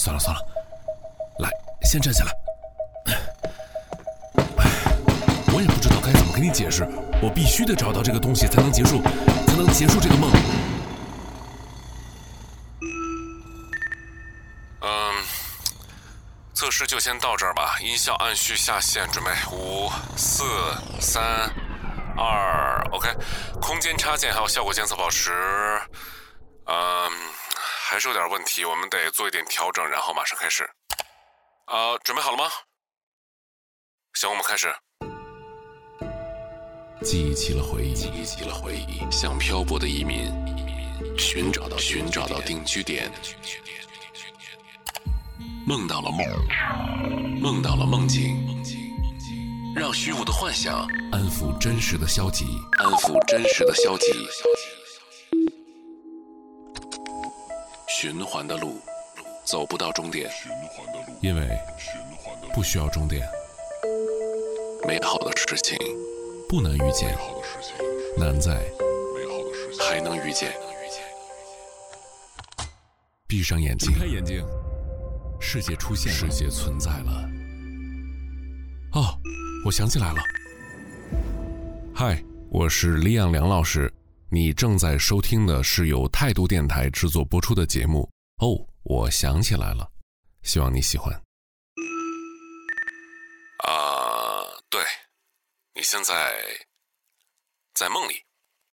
算了算了，来先站起来。我也不知道该怎么跟你解释，我必须得找到这个东西才能结束，才能结束这个梦。嗯，测试就先到这儿吧。音效按序下线，准备五、四、三、二，OK。空间插件还有效果监测宝石，嗯，还是有点问题，我们得做一点调整，然后马上开始。啊，准备好了吗？行，我们开始。记忆起了回忆，记忆起了回忆，像漂泊的移民，寻找到寻找到定居点，梦到了梦，梦到了梦境，让虚无的幻想安抚真实的消极，安抚真实的消极。循环的路，走不到终点。因为不需要终点，美好的事情不能遇见，难在还能遇见。闭上眼睛，开眼睛，世界出现，世界存在了。哦，我想起来了。嗨，我是李养良老师，你正在收听的是由态度电台制作播出的节目。哦，我想起来了。希望你喜欢。啊，对，你现在在梦里。